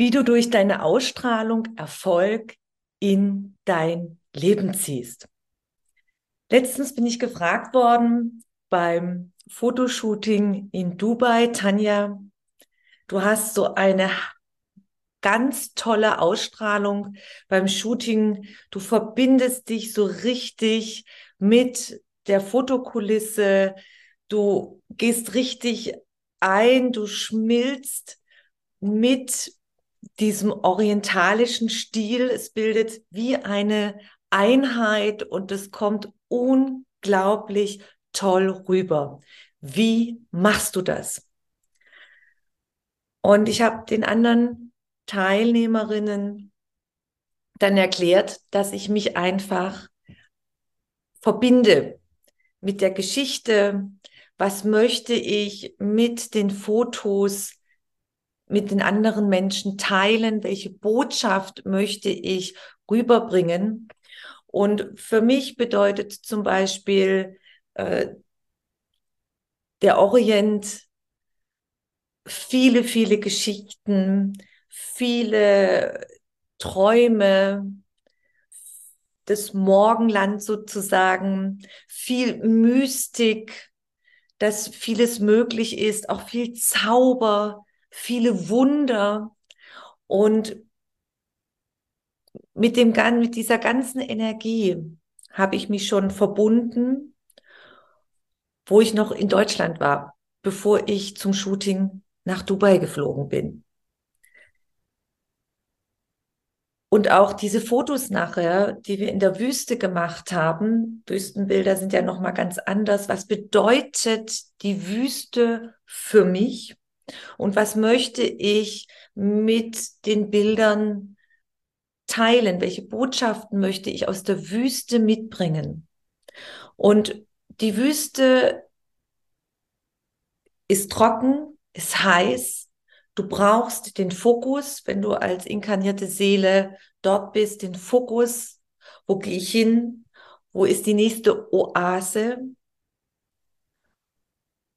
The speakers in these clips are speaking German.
Wie du durch deine Ausstrahlung Erfolg in dein Leben ziehst. Letztens bin ich gefragt worden beim Fotoshooting in Dubai, Tanja, du hast so eine ganz tolle Ausstrahlung beim Shooting. Du verbindest dich so richtig mit der Fotokulisse. Du gehst richtig ein, du schmilzt mit diesem orientalischen Stil. Es bildet wie eine Einheit und es kommt unglaublich toll rüber. Wie machst du das? Und ich habe den anderen Teilnehmerinnen dann erklärt, dass ich mich einfach verbinde mit der Geschichte, was möchte ich mit den Fotos mit den anderen Menschen teilen, welche Botschaft möchte ich rüberbringen. Und für mich bedeutet zum Beispiel äh, der Orient viele, viele Geschichten, viele Träume, das Morgenland sozusagen, viel Mystik, dass vieles möglich ist, auch viel Zauber, viele Wunder und mit dem mit dieser ganzen Energie habe ich mich schon verbunden, wo ich noch in Deutschland war, bevor ich zum Shooting nach Dubai geflogen bin. Und auch diese Fotos nachher, die wir in der Wüste gemacht haben, Wüstenbilder sind ja noch mal ganz anders. Was bedeutet die Wüste für mich? Und was möchte ich mit den Bildern teilen? Welche Botschaften möchte ich aus der Wüste mitbringen? Und die Wüste ist trocken, ist heiß, Du brauchst den Fokus, wenn du als inkarnierte Seele dort bist, den Fokus. Wo gehe ich hin? Wo ist die nächste Oase?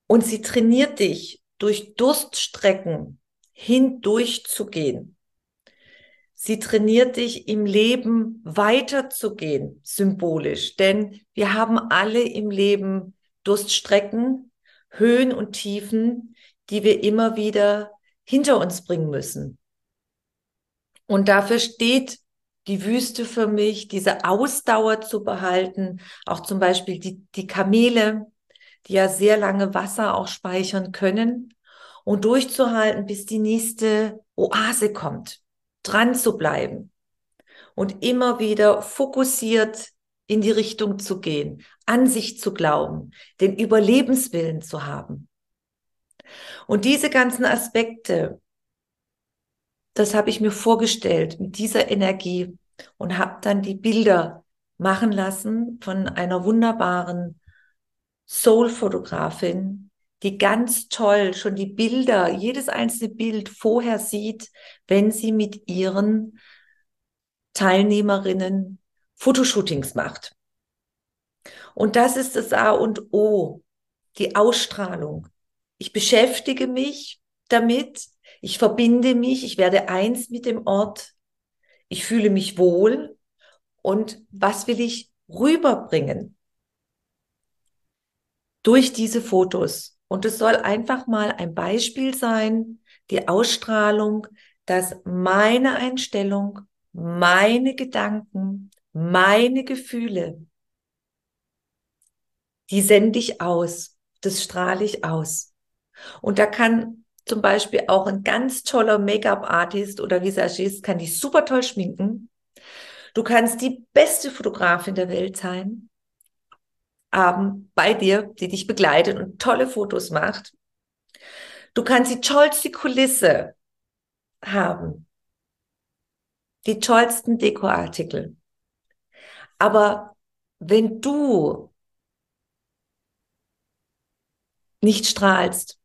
Und sie trainiert dich, durch Durststrecken hindurchzugehen. Sie trainiert dich im Leben weiterzugehen, symbolisch, denn wir haben alle im Leben Durststrecken, Höhen und Tiefen, die wir immer wieder hinter uns bringen müssen. Und dafür steht die Wüste für mich, diese Ausdauer zu behalten, auch zum Beispiel die, die Kamele, die ja sehr lange Wasser auch speichern können und durchzuhalten, bis die nächste Oase kommt, dran zu bleiben und immer wieder fokussiert in die Richtung zu gehen, an sich zu glauben, den Überlebenswillen zu haben. Und diese ganzen Aspekte, das habe ich mir vorgestellt mit dieser Energie und habe dann die Bilder machen lassen von einer wunderbaren Soul-Fotografin, die ganz toll schon die Bilder, jedes einzelne Bild vorher sieht, wenn sie mit ihren Teilnehmerinnen Fotoshootings macht. Und das ist das A und O, die Ausstrahlung. Ich beschäftige mich damit, ich verbinde mich, ich werde eins mit dem Ort, ich fühle mich wohl und was will ich rüberbringen durch diese Fotos. Und es soll einfach mal ein Beispiel sein, die Ausstrahlung, dass meine Einstellung, meine Gedanken, meine Gefühle, die sende ich aus, das strahle ich aus. Und da kann zum Beispiel auch ein ganz toller Make-up-Artist oder Visagist kann dich super toll schminken. Du kannst die beste Fotografin der Welt sein. Abend bei dir, die dich begleitet und tolle Fotos macht. Du kannst die tollste Kulisse haben, die tollsten Dekoartikel. Aber wenn du nicht strahlst,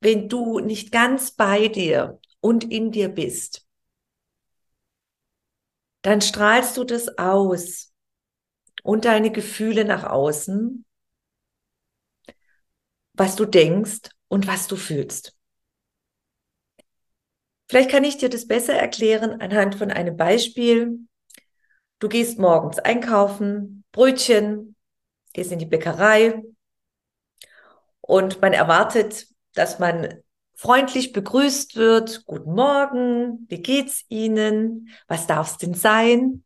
wenn du nicht ganz bei dir und in dir bist, dann strahlst du das aus und deine Gefühle nach außen, was du denkst und was du fühlst. Vielleicht kann ich dir das besser erklären anhand von einem Beispiel. Du gehst morgens einkaufen, Brötchen, gehst in die Bäckerei und man erwartet, dass man freundlich begrüßt wird. Guten Morgen, wie geht's Ihnen? Was darf es denn sein?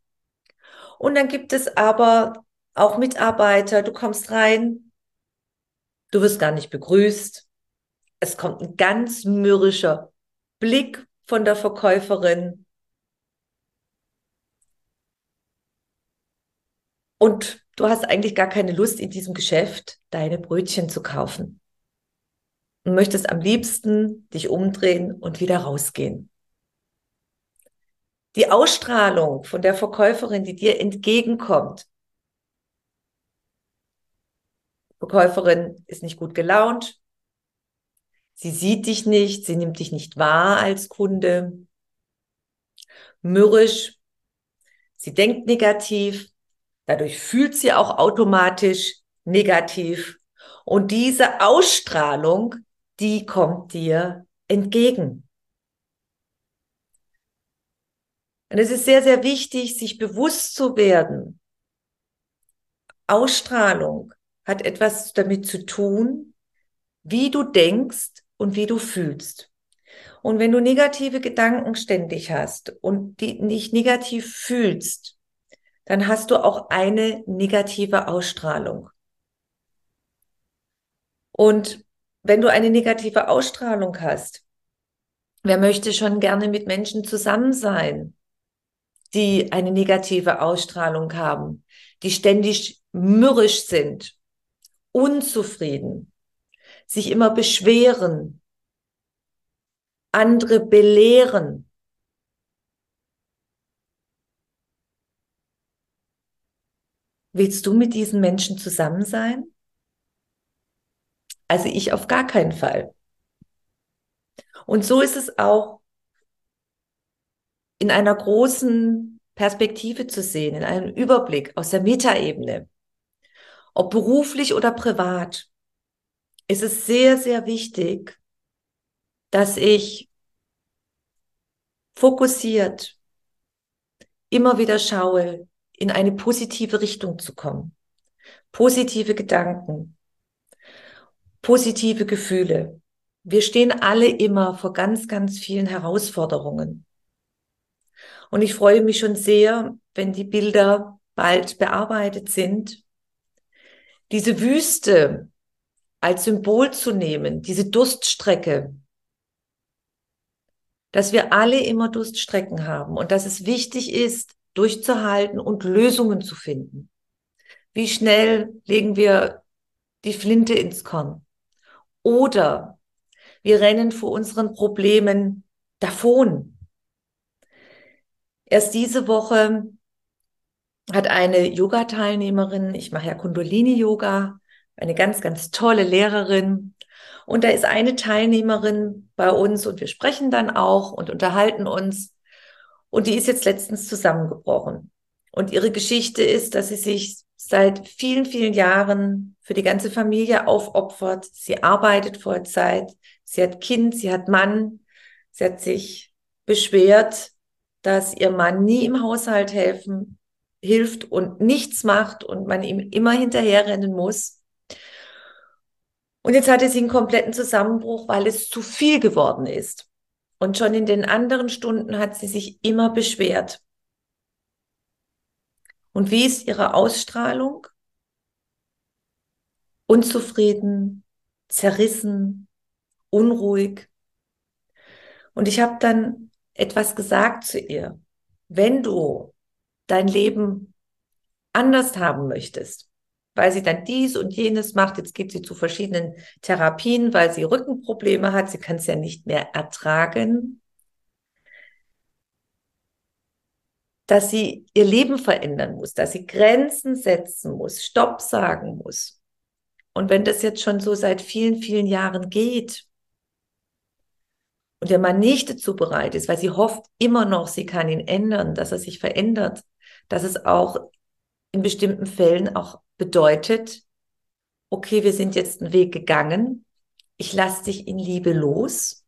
Und dann gibt es aber auch Mitarbeiter, du kommst rein, du wirst gar nicht begrüßt. Es kommt ein ganz mürrischer Blick von der Verkäuferin. Und du hast eigentlich gar keine Lust in diesem Geschäft, deine Brötchen zu kaufen. Und möchtest am liebsten dich umdrehen und wieder rausgehen. Die Ausstrahlung von der Verkäuferin, die dir entgegenkommt. Verkäuferin ist nicht gut gelaunt. Sie sieht dich nicht, sie nimmt dich nicht wahr als Kunde. Mürrisch. Sie denkt negativ. Dadurch fühlt sie auch automatisch negativ. Und diese Ausstrahlung, die kommt dir entgegen. Und es ist sehr, sehr wichtig, sich bewusst zu werden. Ausstrahlung hat etwas damit zu tun, wie du denkst und wie du fühlst. Und wenn du negative Gedanken ständig hast und die nicht negativ fühlst, dann hast du auch eine negative Ausstrahlung. Und wenn du eine negative Ausstrahlung hast, wer möchte schon gerne mit Menschen zusammen sein, die eine negative Ausstrahlung haben, die ständig mürrisch sind, unzufrieden, sich immer beschweren, andere belehren. Willst du mit diesen Menschen zusammen sein? Also ich auf gar keinen Fall. Und so ist es auch in einer großen Perspektive zu sehen, in einem Überblick aus der Metaebene, ob beruflich oder privat ist es sehr, sehr wichtig, dass ich fokussiert immer wieder schaue, in eine positive Richtung zu kommen. Positive Gedanken, positive Gefühle. Wir stehen alle immer vor ganz, ganz vielen Herausforderungen. Und ich freue mich schon sehr, wenn die Bilder bald bearbeitet sind. Diese Wüste, als Symbol zu nehmen, diese Durststrecke, dass wir alle immer Durststrecken haben und dass es wichtig ist, durchzuhalten und Lösungen zu finden. Wie schnell legen wir die Flinte ins Korn? Oder wir rennen vor unseren Problemen davon. Erst diese Woche hat eine Yoga-Teilnehmerin, ich mache ja Kundalini-Yoga, eine ganz, ganz tolle Lehrerin. Und da ist eine Teilnehmerin bei uns und wir sprechen dann auch und unterhalten uns. Und die ist jetzt letztens zusammengebrochen. Und ihre Geschichte ist, dass sie sich seit vielen, vielen Jahren für die ganze Familie aufopfert. Sie arbeitet Vollzeit. Sie hat Kind, sie hat Mann. Sie hat sich beschwert, dass ihr Mann nie im Haushalt helfen, hilft und nichts macht und man ihm immer hinterherrennen muss. Und jetzt hatte sie einen kompletten Zusammenbruch, weil es zu viel geworden ist. Und schon in den anderen Stunden hat sie sich immer beschwert. Und wie ist ihre Ausstrahlung? Unzufrieden, zerrissen, unruhig. Und ich habe dann etwas gesagt zu ihr. Wenn du dein Leben anders haben möchtest, weil sie dann dies und jenes macht. Jetzt geht sie zu verschiedenen Therapien, weil sie Rückenprobleme hat. Sie kann es ja nicht mehr ertragen. Dass sie ihr Leben verändern muss, dass sie Grenzen setzen muss, Stopp sagen muss. Und wenn das jetzt schon so seit vielen, vielen Jahren geht und der Mann nicht dazu bereit ist, weil sie hofft immer noch, sie kann ihn ändern, dass er sich verändert, dass es auch in bestimmten Fällen auch bedeutet, okay, wir sind jetzt einen Weg gegangen, ich lasse dich in Liebe los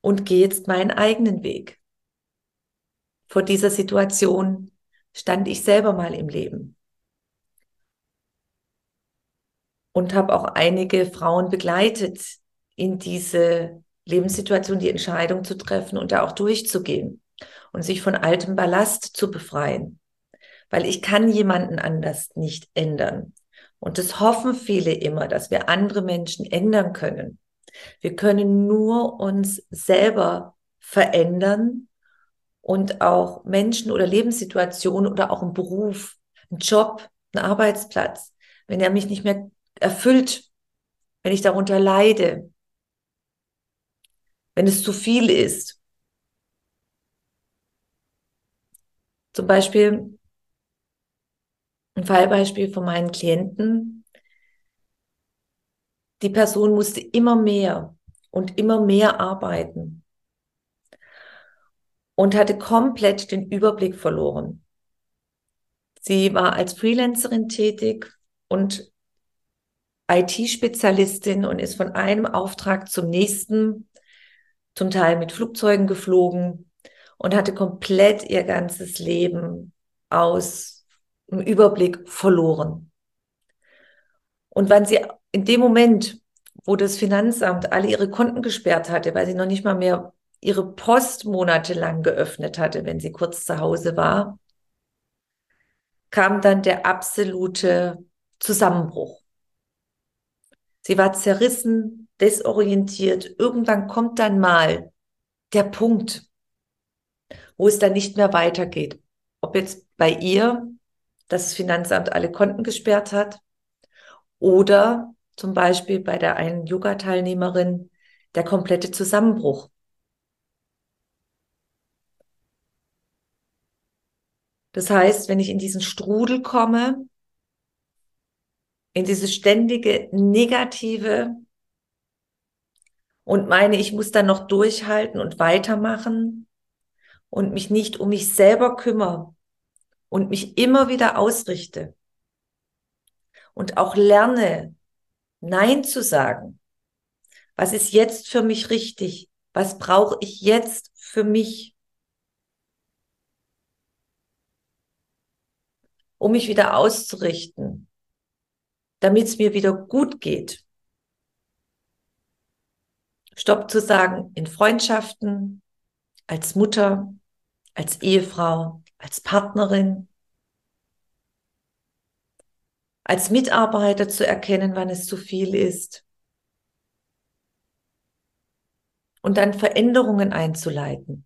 und gehe jetzt meinen eigenen Weg. Vor dieser Situation stand ich selber mal im Leben und habe auch einige Frauen begleitet in diese Lebenssituation, die Entscheidung zu treffen und da auch durchzugehen und sich von altem Ballast zu befreien weil ich kann jemanden anders nicht ändern. Und das hoffen viele immer, dass wir andere Menschen ändern können. Wir können nur uns selber verändern und auch Menschen oder Lebenssituationen oder auch einen Beruf, einen Job, einen Arbeitsplatz, wenn er mich nicht mehr erfüllt, wenn ich darunter leide, wenn es zu viel ist. Zum Beispiel ein Fallbeispiel von meinen Klienten. Die Person musste immer mehr und immer mehr arbeiten und hatte komplett den Überblick verloren. Sie war als Freelancerin tätig und IT-Spezialistin und ist von einem Auftrag zum nächsten, zum Teil mit Flugzeugen geflogen und hatte komplett ihr ganzes Leben aus im Überblick verloren. Und wenn sie in dem Moment, wo das Finanzamt alle ihre Konten gesperrt hatte, weil sie noch nicht mal mehr ihre Post monatelang geöffnet hatte, wenn sie kurz zu Hause war, kam dann der absolute Zusammenbruch. Sie war zerrissen, desorientiert. Irgendwann kommt dann mal der Punkt, wo es dann nicht mehr weitergeht. Ob jetzt bei ihr das Finanzamt alle Konten gesperrt hat. Oder zum Beispiel bei der einen Yoga-Teilnehmerin der komplette Zusammenbruch. Das heißt, wenn ich in diesen Strudel komme, in dieses ständige Negative und meine, ich muss dann noch durchhalten und weitermachen und mich nicht um mich selber kümmere, und mich immer wieder ausrichte und auch lerne, Nein zu sagen. Was ist jetzt für mich richtig? Was brauche ich jetzt für mich? Um mich wieder auszurichten, damit es mir wieder gut geht. Stopp zu sagen in Freundschaften, als Mutter, als Ehefrau, als Partnerin, als Mitarbeiter zu erkennen, wann es zu viel ist. Und dann Veränderungen einzuleiten.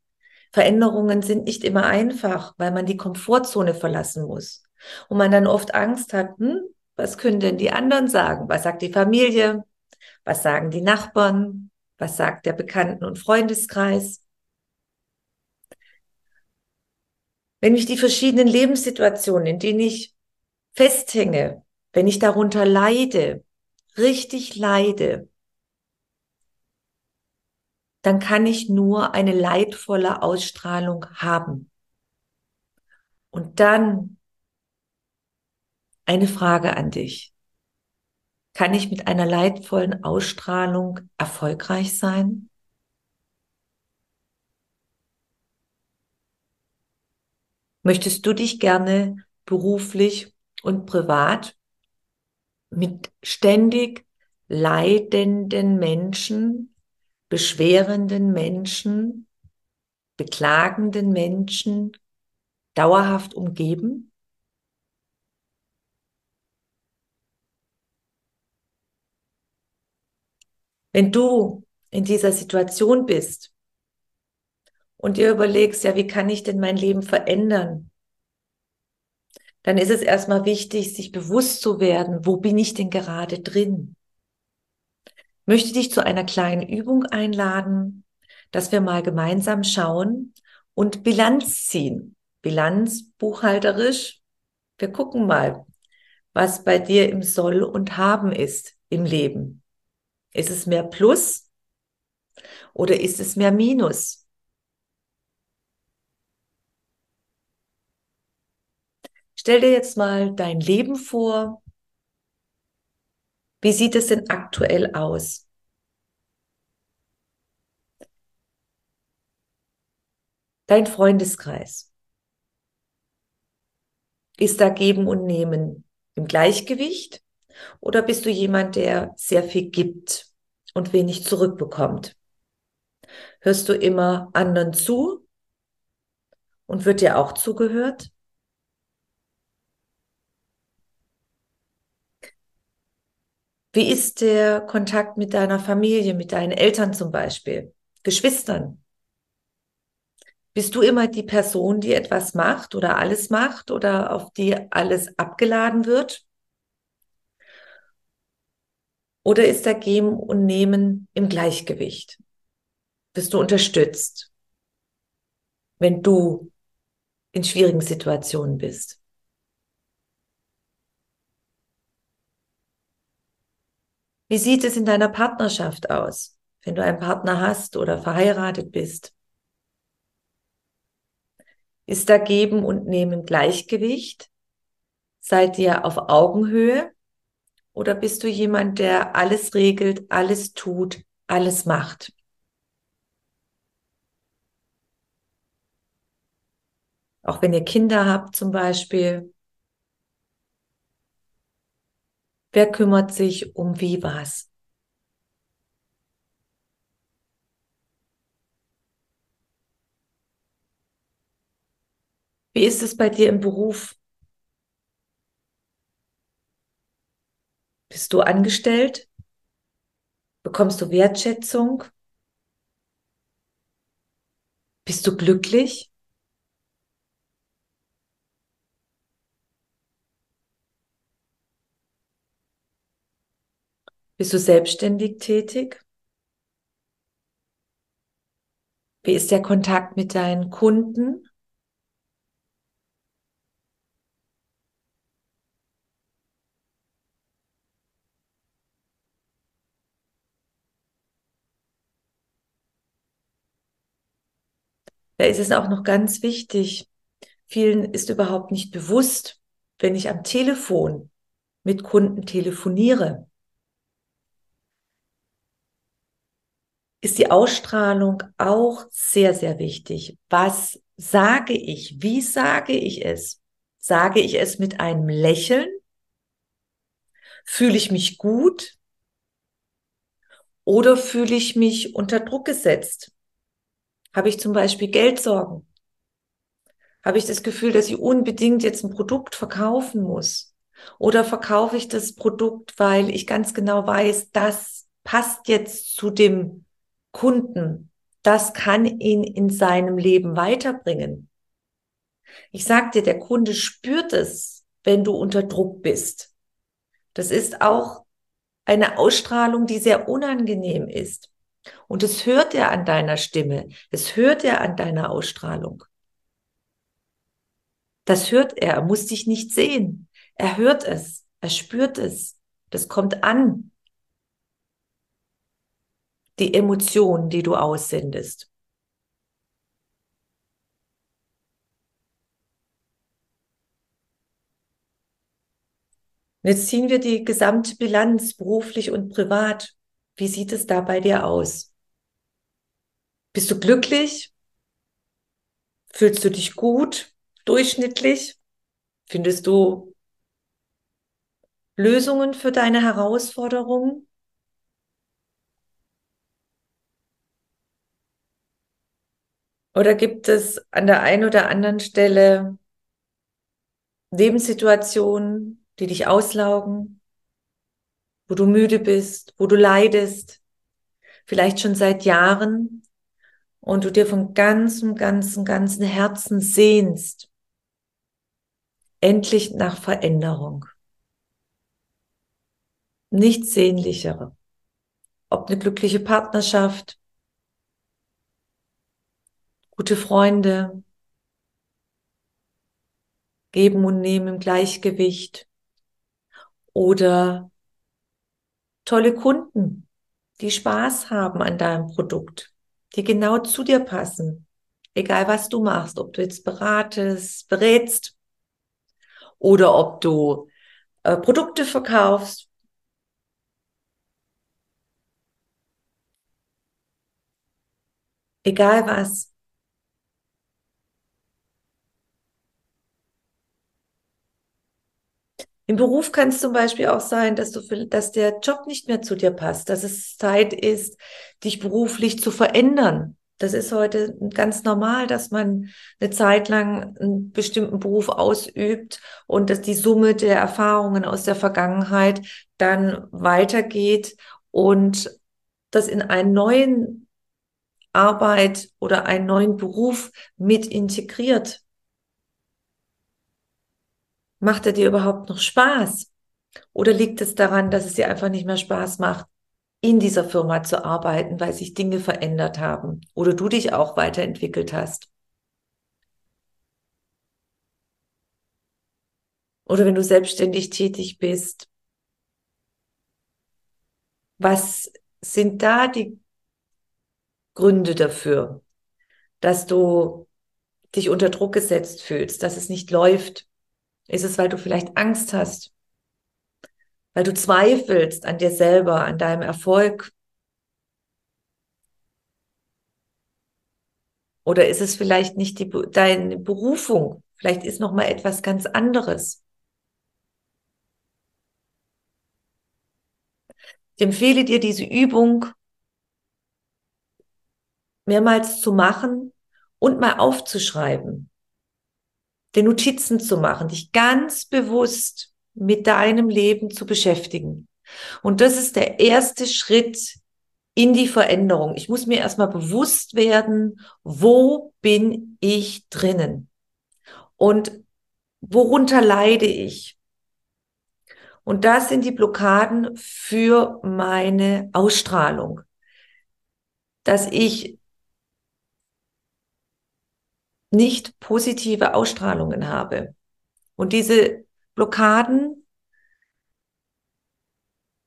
Veränderungen sind nicht immer einfach, weil man die Komfortzone verlassen muss. Und man dann oft Angst hat, hm, was können denn die anderen sagen? Was sagt die Familie? Was sagen die Nachbarn? Was sagt der Bekannten- und Freundeskreis? wenn mich die verschiedenen Lebenssituationen, in denen ich festhänge, wenn ich darunter leide, richtig leide, dann kann ich nur eine leidvolle Ausstrahlung haben. Und dann eine Frage an dich. Kann ich mit einer leidvollen Ausstrahlung erfolgreich sein? Möchtest du dich gerne beruflich und privat mit ständig leidenden Menschen, beschwerenden Menschen, beklagenden Menschen dauerhaft umgeben? Wenn du in dieser Situation bist, und dir überlegst, ja, wie kann ich denn mein Leben verändern? dann ist es erstmal wichtig, sich bewusst zu werden, wo bin ich denn gerade drin? Möchte dich zu einer kleinen Übung einladen, dass wir mal gemeinsam schauen und Bilanz ziehen. Bilanz buchhalterisch. Wir gucken mal, was bei dir im Soll und Haben ist im Leben. Ist es mehr Plus oder ist es mehr Minus? Stell dir jetzt mal dein Leben vor. Wie sieht es denn aktuell aus? Dein Freundeskreis. Ist da Geben und Nehmen im Gleichgewicht? Oder bist du jemand, der sehr viel gibt und wenig zurückbekommt? Hörst du immer anderen zu und wird dir auch zugehört? Wie ist der Kontakt mit deiner Familie, mit deinen Eltern zum Beispiel, Geschwistern? Bist du immer die Person, die etwas macht oder alles macht oder auf die alles abgeladen wird? Oder ist da Geben und Nehmen im Gleichgewicht? Bist du unterstützt, wenn du in schwierigen Situationen bist? Wie sieht es in deiner Partnerschaft aus, wenn du einen Partner hast oder verheiratet bist? Ist da Geben und Nehmen Gleichgewicht? Seid ihr auf Augenhöhe? Oder bist du jemand, der alles regelt, alles tut, alles macht? Auch wenn ihr Kinder habt zum Beispiel, Wer kümmert sich um wie was? Wie ist es bei dir im Beruf? Bist du angestellt? Bekommst du Wertschätzung? Bist du glücklich? Bist du selbstständig tätig? Wie ist der Kontakt mit deinen Kunden? Da ist es auch noch ganz wichtig, vielen ist überhaupt nicht bewusst, wenn ich am Telefon mit Kunden telefoniere, ist die Ausstrahlung auch sehr, sehr wichtig. Was sage ich? Wie sage ich es? Sage ich es mit einem Lächeln? Fühle ich mich gut? Oder fühle ich mich unter Druck gesetzt? Habe ich zum Beispiel Geldsorgen? Habe ich das Gefühl, dass ich unbedingt jetzt ein Produkt verkaufen muss? Oder verkaufe ich das Produkt, weil ich ganz genau weiß, das passt jetzt zu dem Kunden, das kann ihn in seinem Leben weiterbringen. Ich sag dir, der Kunde spürt es, wenn du unter Druck bist. Das ist auch eine Ausstrahlung, die sehr unangenehm ist. Und es hört er an deiner Stimme, es hört er an deiner Ausstrahlung. Das hört er, er muss dich nicht sehen. Er hört es, er spürt es, das kommt an die Emotion, die du aussendest. jetzt ziehen wir die gesamte Bilanz beruflich und privat. Wie sieht es da bei dir aus? Bist du glücklich? Fühlst du dich gut? Durchschnittlich? Findest du Lösungen für deine Herausforderungen? Oder gibt es an der einen oder anderen Stelle Lebenssituationen, die dich auslaugen, wo du müde bist, wo du leidest, vielleicht schon seit Jahren und du dir von ganzem, ganzem, ganzem Herzen sehnst, endlich nach Veränderung. Nichts sehnlichere. Ob eine glückliche Partnerschaft, gute Freunde, geben und nehmen im Gleichgewicht oder tolle Kunden, die Spaß haben an deinem Produkt, die genau zu dir passen, egal was du machst, ob du jetzt beratest, berätst oder ob du äh, Produkte verkaufst. Egal was. Im Beruf kann es zum Beispiel auch sein, dass, du, dass der Job nicht mehr zu dir passt, dass es Zeit ist, dich beruflich zu verändern. Das ist heute ganz normal, dass man eine Zeit lang einen bestimmten Beruf ausübt und dass die Summe der Erfahrungen aus der Vergangenheit dann weitergeht und das in einen neuen Arbeit oder einen neuen Beruf mit integriert. Macht er dir überhaupt noch Spaß? Oder liegt es daran, dass es dir einfach nicht mehr Spaß macht, in dieser Firma zu arbeiten, weil sich Dinge verändert haben oder du dich auch weiterentwickelt hast? Oder wenn du selbstständig tätig bist, was sind da die Gründe dafür, dass du dich unter Druck gesetzt fühlst, dass es nicht läuft, ist es, weil du vielleicht Angst hast? Weil du zweifelst an dir selber, an deinem Erfolg? Oder ist es vielleicht nicht die, deine Berufung? Vielleicht ist noch mal etwas ganz anderes. Ich empfehle dir diese Übung mehrmals zu machen und mal aufzuschreiben dir Notizen zu machen, dich ganz bewusst mit deinem Leben zu beschäftigen. Und das ist der erste Schritt in die Veränderung. Ich muss mir erstmal bewusst werden, wo bin ich drinnen? Und worunter leide ich? Und das sind die Blockaden für meine Ausstrahlung. Dass ich nicht positive Ausstrahlungen habe. Und diese Blockaden,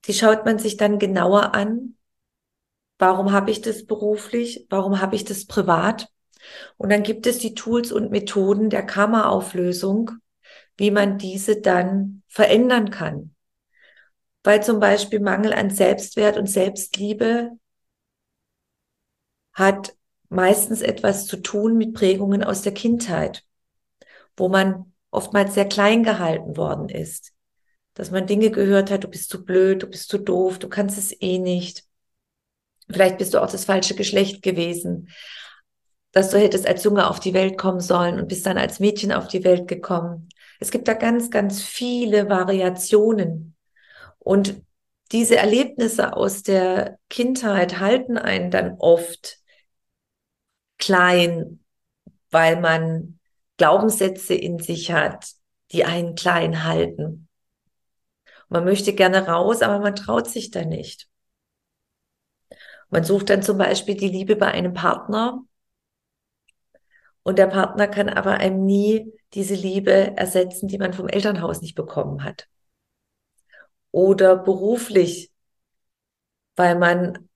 die schaut man sich dann genauer an. Warum habe ich das beruflich? Warum habe ich das privat? Und dann gibt es die Tools und Methoden der Karma-Auflösung, wie man diese dann verändern kann. Weil zum Beispiel Mangel an Selbstwert und Selbstliebe hat meistens etwas zu tun mit Prägungen aus der Kindheit, wo man oftmals sehr klein gehalten worden ist. Dass man Dinge gehört hat, du bist zu blöd, du bist zu doof, du kannst es eh nicht. Vielleicht bist du auch das falsche Geschlecht gewesen, dass du hättest als Junge auf die Welt kommen sollen und bist dann als Mädchen auf die Welt gekommen. Es gibt da ganz, ganz viele Variationen. Und diese Erlebnisse aus der Kindheit halten einen dann oft klein, weil man Glaubenssätze in sich hat, die einen klein halten. Man möchte gerne raus, aber man traut sich da nicht. Man sucht dann zum Beispiel die Liebe bei einem Partner und der Partner kann aber einem nie diese Liebe ersetzen, die man vom Elternhaus nicht bekommen hat. Oder beruflich, weil man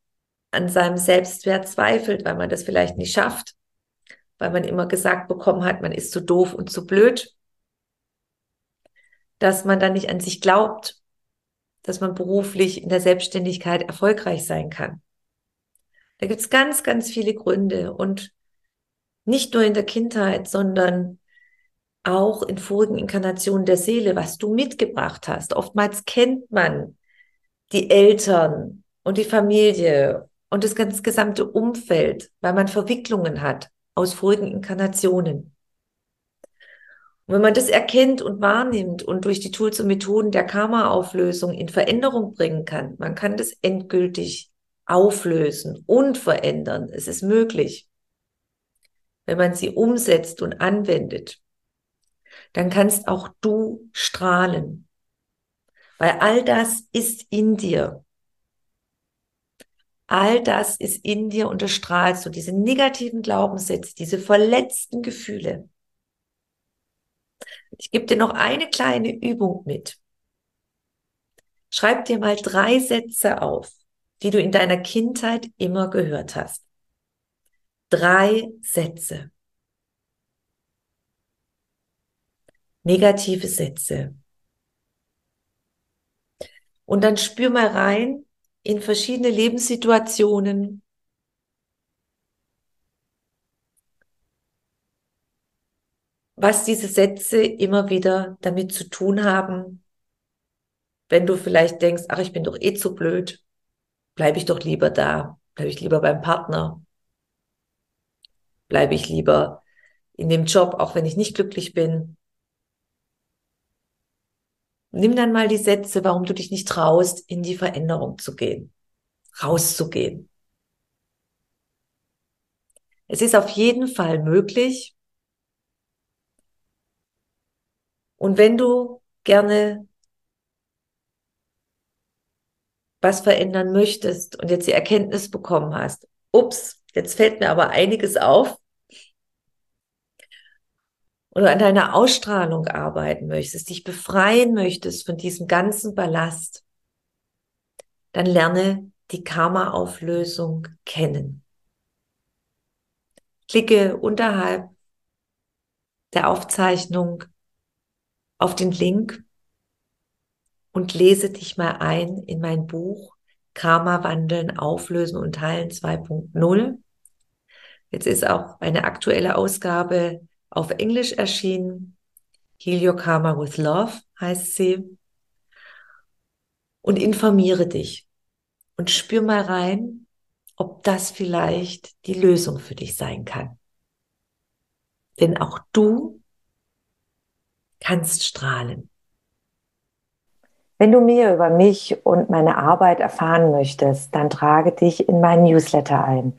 an seinem Selbstwert zweifelt, weil man das vielleicht nicht schafft, weil man immer gesagt bekommen hat, man ist zu doof und zu blöd, dass man dann nicht an sich glaubt, dass man beruflich in der Selbstständigkeit erfolgreich sein kann. Da gibt's ganz, ganz viele Gründe und nicht nur in der Kindheit, sondern auch in vorigen Inkarnationen der Seele, was du mitgebracht hast. Oftmals kennt man die Eltern und die Familie und das ganze gesamte Umfeld, weil man Verwicklungen hat aus vorigen Inkarnationen. Und wenn man das erkennt und wahrnimmt und durch die Tools und Methoden der Karma-Auflösung in Veränderung bringen kann, man kann das endgültig auflösen und verändern. Es ist möglich, wenn man sie umsetzt und anwendet. dann kannst auch du strahlen. Weil all das ist in dir. All das ist in dir und du strahlst du diese negativen Glaubenssätze, diese verletzten Gefühle. Ich gebe dir noch eine kleine Übung mit. Schreib dir mal drei Sätze auf, die du in deiner Kindheit immer gehört hast. Drei Sätze. Negative Sätze. Und dann spür mal rein in verschiedene Lebenssituationen, was diese Sätze immer wieder damit zu tun haben, wenn du vielleicht denkst, ach, ich bin doch eh zu blöd, bleibe ich doch lieber da, bleibe ich lieber beim Partner, bleibe ich lieber in dem Job, auch wenn ich nicht glücklich bin. Nimm dann mal die Sätze, warum du dich nicht traust, in die Veränderung zu gehen, rauszugehen. Es ist auf jeden Fall möglich. Und wenn du gerne was verändern möchtest und jetzt die Erkenntnis bekommen hast, ups, jetzt fällt mir aber einiges auf, oder an deiner Ausstrahlung arbeiten möchtest, dich befreien möchtest von diesem ganzen Ballast, dann lerne die Karma-Auflösung kennen. Klicke unterhalb der Aufzeichnung auf den Link und lese dich mal ein in mein Buch Karma wandeln, auflösen und heilen 2.0. Jetzt ist auch eine aktuelle Ausgabe auf Englisch erschienen. Heal Your Karma with Love heißt sie. Und informiere dich und spür mal rein, ob das vielleicht die Lösung für dich sein kann. Denn auch du kannst strahlen. Wenn du mehr über mich und meine Arbeit erfahren möchtest, dann trage dich in meinen Newsletter ein.